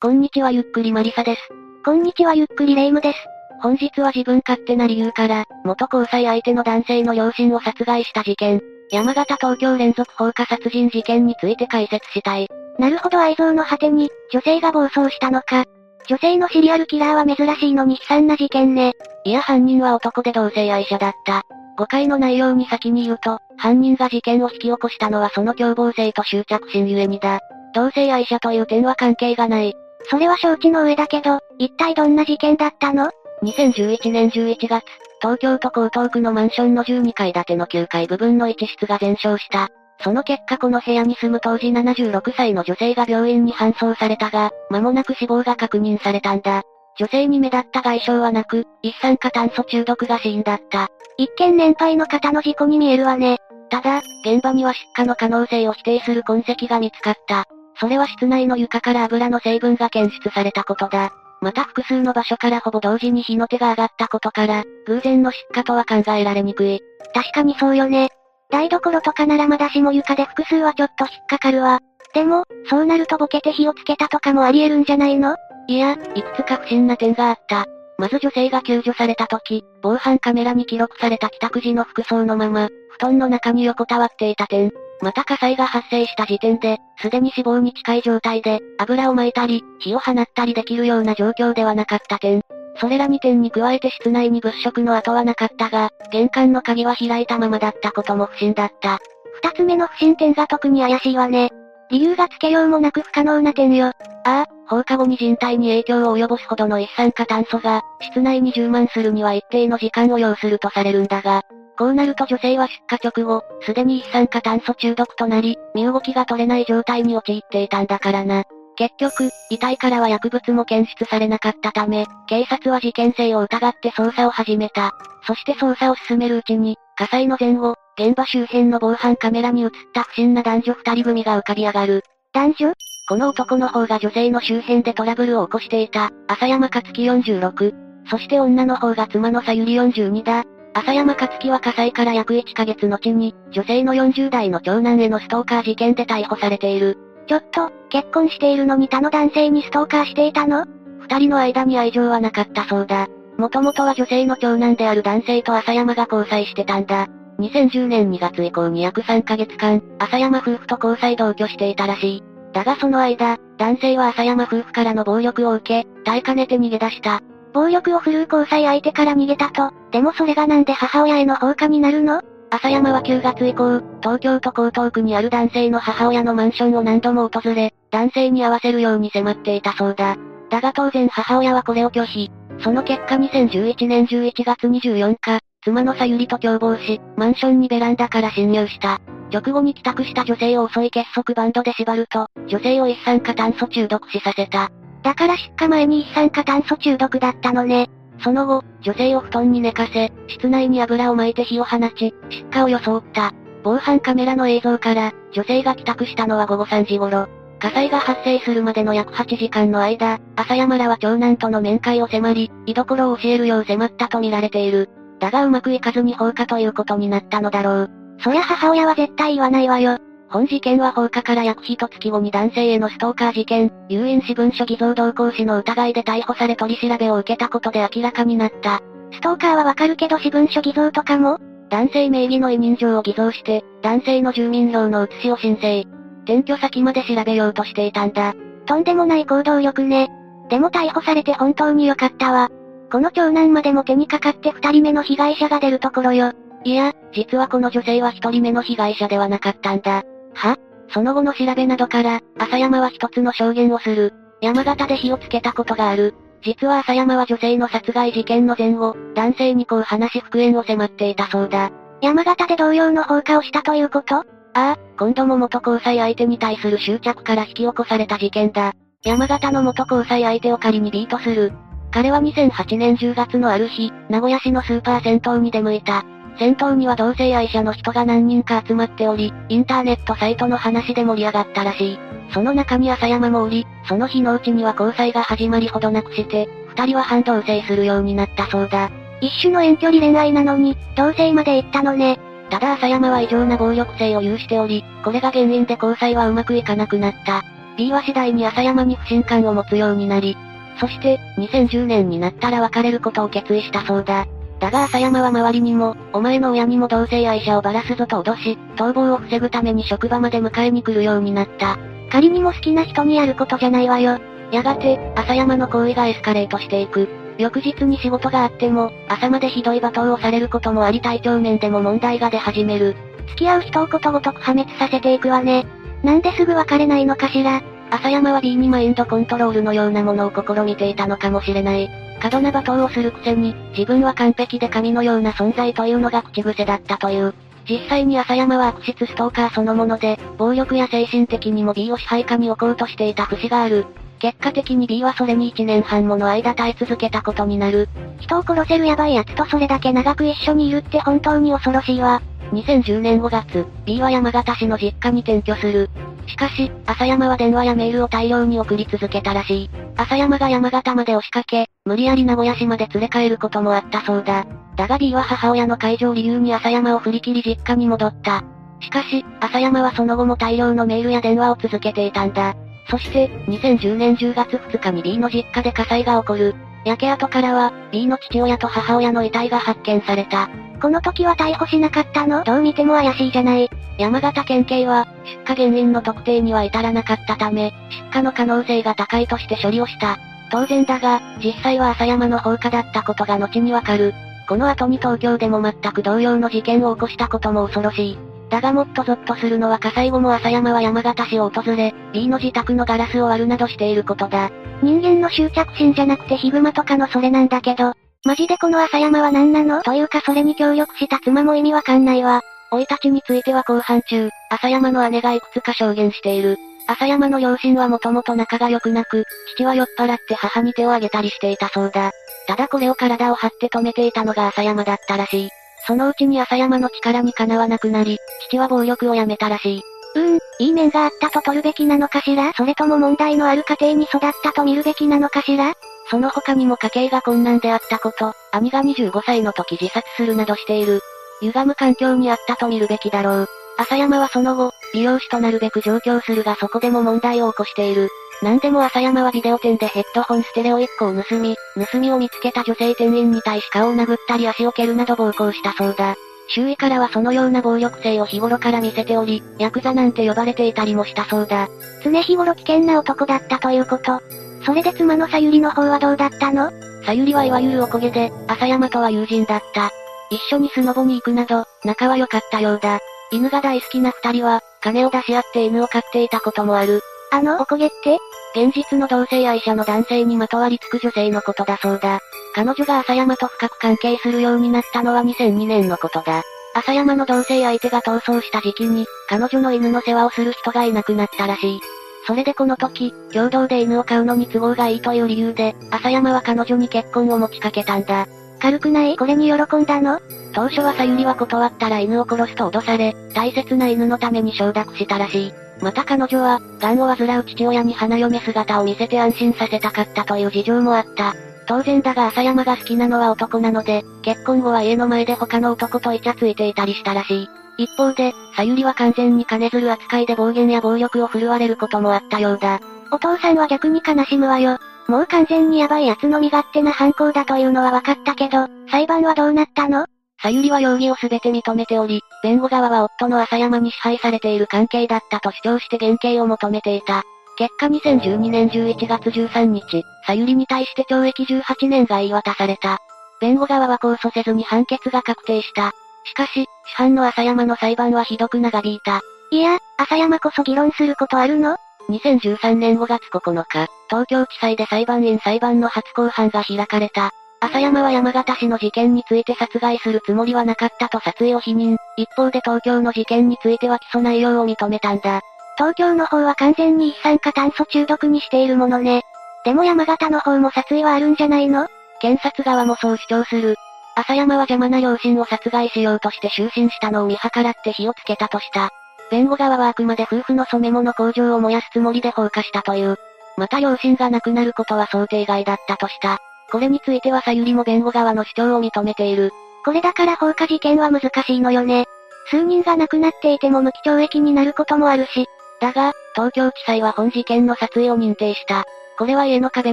こんにちはゆっくりマリサです。こんにちはゆっくりレイムです。本日は自分勝手な理由から、元交際相手の男性の両親を殺害した事件、山形東京連続放火殺人事件について解説したい。なるほど愛憎の果てに、女性が暴走したのか。女性のシリアルキラーは珍しいのに悲惨な事件ね。いや犯人は男で同性愛者だった。誤解の内容に先に言うと、犯人が事件を引き起こしたのはその凶暴性と執着心ゆえにだ。同性愛者という点は関係がない。それは承知の上だけど、一体どんな事件だったの ?2011 年11月、東京都江東区のマンションの12階建ての9階部分の一室が全焼した。その結果この部屋に住む当時76歳の女性が病院に搬送されたが、間もなく死亡が確認されたんだ。女性に目立った外傷はなく、一酸化炭素中毒が死因だった。一見年配の方の事故に見えるわね。ただ、現場には出火の可能性を否定する痕跡が見つかった。それは室内の床から油の成分が検出されたことだ。また複数の場所からほぼ同時に火の手が上がったことから、偶然の出火とは考えられにくい。確かにそうよね。台所とかならまだしも床で複数はちょっと引っかかるわ。でも、そうなるとボケて火をつけたとかもあり得るんじゃないの？いや、いくつか不審な点があった。まず女性が救助された時、防犯カメラに記録された帰宅時の服装のまま、布団の中に横たわっていた点。また火災が発生した時点で、すでに死亡に近い状態で、油を撒いたり、火を放ったりできるような状況ではなかった点。それら2点に加えて室内に物色の跡はなかったが、玄関の鍵は開いたままだったことも不審だった。二つ目の不審点が特に怪しいわね。理由がつけようもなく不可能な点よ。ああ、放課後に人体に影響を及ぼすほどの一酸化炭素が、室内に充満するには一定の時間を要するとされるんだが、こうなると女性は出火直後、すでに一酸化炭素中毒となり、身動きが取れない状態に陥っていたんだからな。結局、遺体からは薬物も検出されなかったため、警察は事件性を疑って捜査を始めた。そして捜査を進めるうちに、火災の前後、現場周辺の防犯カメラに映った不審な男女二人組が浮かび上がる。男女？この男の方が女性の周辺でトラブルを起こしていた、浅山克樹46。そして女の方が妻のさゆり42だ。浅山克樹は火災から約1ヶ月後に、女性の40代の長男へのストーカー事件で逮捕されている。ちょっと、結婚しているのに他の男性にストーカーしていたの？二人の間に愛情はなかったそうだ。もともとは女性の長男である男性と浅山が交際してたんだ。2010年2月以降に約3ヶ月間、浅山夫婦と交際同居していたらしい。だがその間、男性は浅山夫婦からの暴力を受け、耐えかねて逃げ出した。暴力を振るう交際相手から逃げたと、でもそれがなんで母親への放火になるの？浅山は9月以降、東京都江東区にある男性の母親のマンションを何度も訪れ、男性に会わせるように迫っていたそうだ。だが当然母親はこれを拒否。その結果2011年11月24日、妻のさゆりと共謀し、マンションにベランダから侵入した。直後に帰宅した女性を襲い結束バンドで縛ると、女性を一酸化炭素中毒死させた。だから出荷前に一酸化炭素中毒だったのね。その後、女性を布団に寝かせ、室内に油を撒いて火を放ち、出火を装った。防犯カメラの映像から、女性が帰宅したのは午後3時頃。火災が発生するまでの約8時間の間、朝山らは長男との面会を迫り、居所を教えるよう迫ったと見られている。だがうまくいかずに放火ということになったのだろう。そりゃ母親は絶対言わないわよ。本事件は放火から約一月後に男性へのストーカー事件、有印私文書偽造同行使の疑いで逮捕され取り調べを受けたことで明らかになった。ストーカーはわかるけど私文書偽造とかも？男性名義の委任状を偽造して、男性の住民票の写しを申請。転居先まで調べようとしていたんだ。とんでもない行動力ね。でも逮捕されて本当に良かったわ。この長男までも手にかかって二人目の被害者が出るところよ。いや、実はこの女性は一人目の被害者ではなかったんだ。は？その後の調べなどから、浅山は一つの証言をする。山形で火をつけたことがある。実は浅山は女性の殺害事件の前後、男性にこう話し復縁を迫っていたそうだ。山形で同様の放火をしたということ？ああ、今度も元交際相手に対する執着から引き起こされた事件だ。山形の元交際相手を仮にビートする。彼は2008年10月のある日、名古屋市のスーパー銭湯に出向いた。銭湯には同性愛者の人が何人か集まっており、インターネットサイトの話で盛り上がったらしい。その中に浅山もおり、その日のうちには交際が始まりほどなくして、二人は反同棲するようになったそうだ。一種の遠距離恋愛なのに、同棲まで行ったのね。ただ浅山は異常な暴力性を有しており、これが原因で交際はうまくいかなくなった。B は次第に朝山に不信感を持つようになり、そして、2010年になったら別れることを決意したそうだ。だが朝山は周りにも、お前の親にも同性愛者をばらすぞと脅し、逃亡を防ぐために職場まで迎えに来るようになった。仮にも好きな人にやることじゃないわよ。やがて、朝山の行為がエスカレートしていく。翌日に仕事があっても、朝までひどい罵倒をされることもあり体調面でも問題が出始める。付き合う人をことごとく破滅させていくわね。なんですぐ別れないのかしら。朝山は B にマインドコントロールのようなものを試みていたのかもしれない。過度な罵倒をするくせに、自分は完璧で神のような存在というのが口癖だったという。実際に朝山は悪質ストーカーそのもので、暴力や精神的にも B を支配下に置こうとしていた節がある。結果的に B はそれに1年半もの間耐え続けたことになる。人を殺せるヤバい奴とそれだけ長く一緒にいるって本当に恐ろしいわ。2010年5月、B は山形市の実家に転居する。しかし、朝山は電話やメールを大量に送り続けたらしい。朝山が山形まで押しかけ、無理やり名古屋市まで連れ帰ることもあったそうだ。だが B は母親の解除を理由に朝山を振り切り実家に戻った。しかし、朝山はその後も大量のメールや電話を続けていたんだ。そして、2010年10月2日に B の実家で火災が起こる。焼け跡からは、B の父親と母親の遺体が発見された。この時は逮捕しなかったの？どう見ても怪しいじゃない。山形県警は、出火原因の特定には至らなかったため、出火の可能性が高いとして処理をした。当然だが、実際は朝山の放火だったことが後にわかる。この後に東京でも全く同様の事件を起こしたことも恐ろしい。だがもっとゾッとするのは火災後も朝山は山形市を訪れ、B の自宅のガラスを割るなどしていることだ。人間の執着心じゃなくてヒグマとかのそれなんだけど、マジでこの朝山は何なの？というかそれに協力した妻も意味わかんないわ。老いたちについては後半中、朝山の姉がいくつか証言している。朝山の両親はもともと仲が良くなく、父は酔っ払って母に手を挙げたりしていたそうだ。ただこれを体を張って止めていたのが朝山だったらしい。そのうちに朝山の力にかなわなくなり、父は暴力をやめたらしい。うーん、いい面があったと取るべきなのかしら？それとも問題のある家庭に育ったと見るべきなのかしら？その他にも家計が困難であったこと、兄が25歳の時自殺するなどしている。歪む環境にあったと見るべきだろう。朝山はその後、美容師となるべく上京するがそこでも問題を起こしている。なんでも朝山はビデオ店でヘッドホンステレオ1個を盗み、盗みを見つけた女性店員に対し顔を殴ったり足を蹴るなど暴行したそうだ。周囲からはそのような暴力性を日頃から見せており、ヤクザなんて呼ばれていたりもしたそうだ。常日頃危険な男だったということ。それで妻のさゆりの方はどうだったの？さゆりはいわゆるおこげで、朝山とは友人だった。一緒にスノボに行くなど、仲は良かったようだ。犬が大好きな二人は、金を出し合って犬を飼っていたこともある。あのおこげって？現実の同性愛者の男性にまとわりつく女性のことだそうだ。彼女が朝山と深く関係するようになったのは2002年のことだ。朝山の同性相手が逃走した時期に、彼女の犬の世話をする人がいなくなったらしい。それでこの時、共同で犬を飼うのに都合がいいという理由で、朝山は彼女に結婚を持ちかけたんだ。軽くない？これに喜んだの？当初はさゆりは断ったら犬を殺すと脅され、大切な犬のために承諾したらしい。また彼女は、癌を患う父親に花嫁姿を見せて安心させたかったという事情もあった。当然だが朝山が好きなのは男なので、結婚後は家の前で他の男とイチャついていたりしたらしい。一方で、さゆりは完全に金づる扱いで暴言や暴力を振るわれることもあったようだ。お父さんは逆に悲しむわよ。もう完全にヤバい奴の身勝手な犯行だというのは分かったけど、裁判はどうなったの？さゆりは容疑をすべて認めており、弁護側は夫の朝山に支配されている関係だったと主張して減刑を求めていた。結果2012年11月13日、さゆりに対して懲役18年が言い渡された。弁護側は控訴せずに判決が確定した。しかし、市販の朝山の裁判はひどく長引いた。いや、朝山こそ議論することあるの？2013年5月9日、東京地裁で裁判員裁判の初公判が開かれた。朝山は山形市の事件について殺害するつもりはなかったと殺意を否認。一方で東京の事件については起訴内容を認めたんだ。東京の方は完全に一酸化炭素中毒にしているものね。でも山形の方も殺意はあるんじゃないの？検察側もそう主張する。朝山は邪魔な両親を殺害しようとして就寝したのを見計らって火をつけたとした。弁護側はあくまで夫婦の染め物工場を燃やすつもりで放火したという。また両親が亡くなることは想定外だったとした。これについてはさゆりも弁護側の主張を認めている。これだから放火事件は難しいのよね。数人が亡くなっていても無期懲役になることもあるし、だが、東京地裁は本事件の殺意を認定した。これは家の壁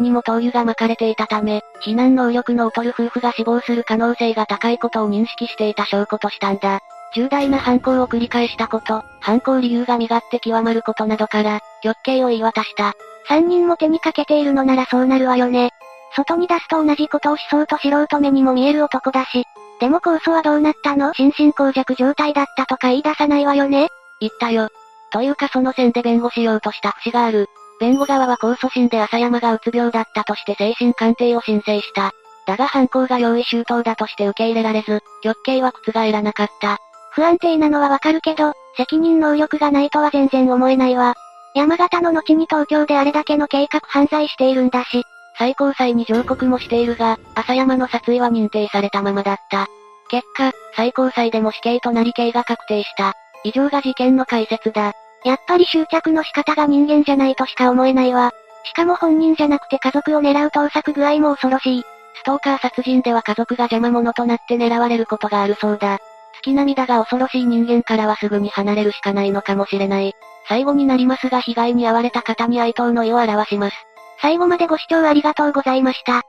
にも灯油が巻かれていたため、避難能力の劣る夫婦が死亡する可能性が高いことを認識していた証拠としたんだ。重大な犯行を繰り返したこと、犯行理由が身勝手極まることなどから、極刑を言い渡した。三人も手にかけているのならそうなるわよね。外に出すと同じことをしそうと素人目にも見える男だし。でも控訴はどうなったの？心神耗弱状態だったとか言い出さないわよね言ったよ。というかその線で弁護しようとした節がある。弁護側は控訴審で浅山がうつ病だったとして精神鑑定を申請した。だが犯行が用意周到だとして受け入れられず、極刑は覆らなかった。不安定なのはわかるけど、責任能力がないとは全然思えないわ。山形の後に東京であれだけの計画犯罪しているんだし。最高裁に上告もしているが、浅山の殺意は認定されたままだった。結果、最高裁でも死刑となり刑が確定した。以上が事件の解説だ。やっぱり執着の仕方が人間じゃないとしか思えないわ。しかも本人じゃなくて家族を狙う盗作具合も恐ろしい。ストーカー殺人では家族が邪魔者となって狙われることがあるそうだ。月並みだが恐ろしい人間からはすぐに離れるしかないのかもしれない。最後になりますが被害に遭われた方に哀悼の意を表します。最後までご視聴ありがとうございました。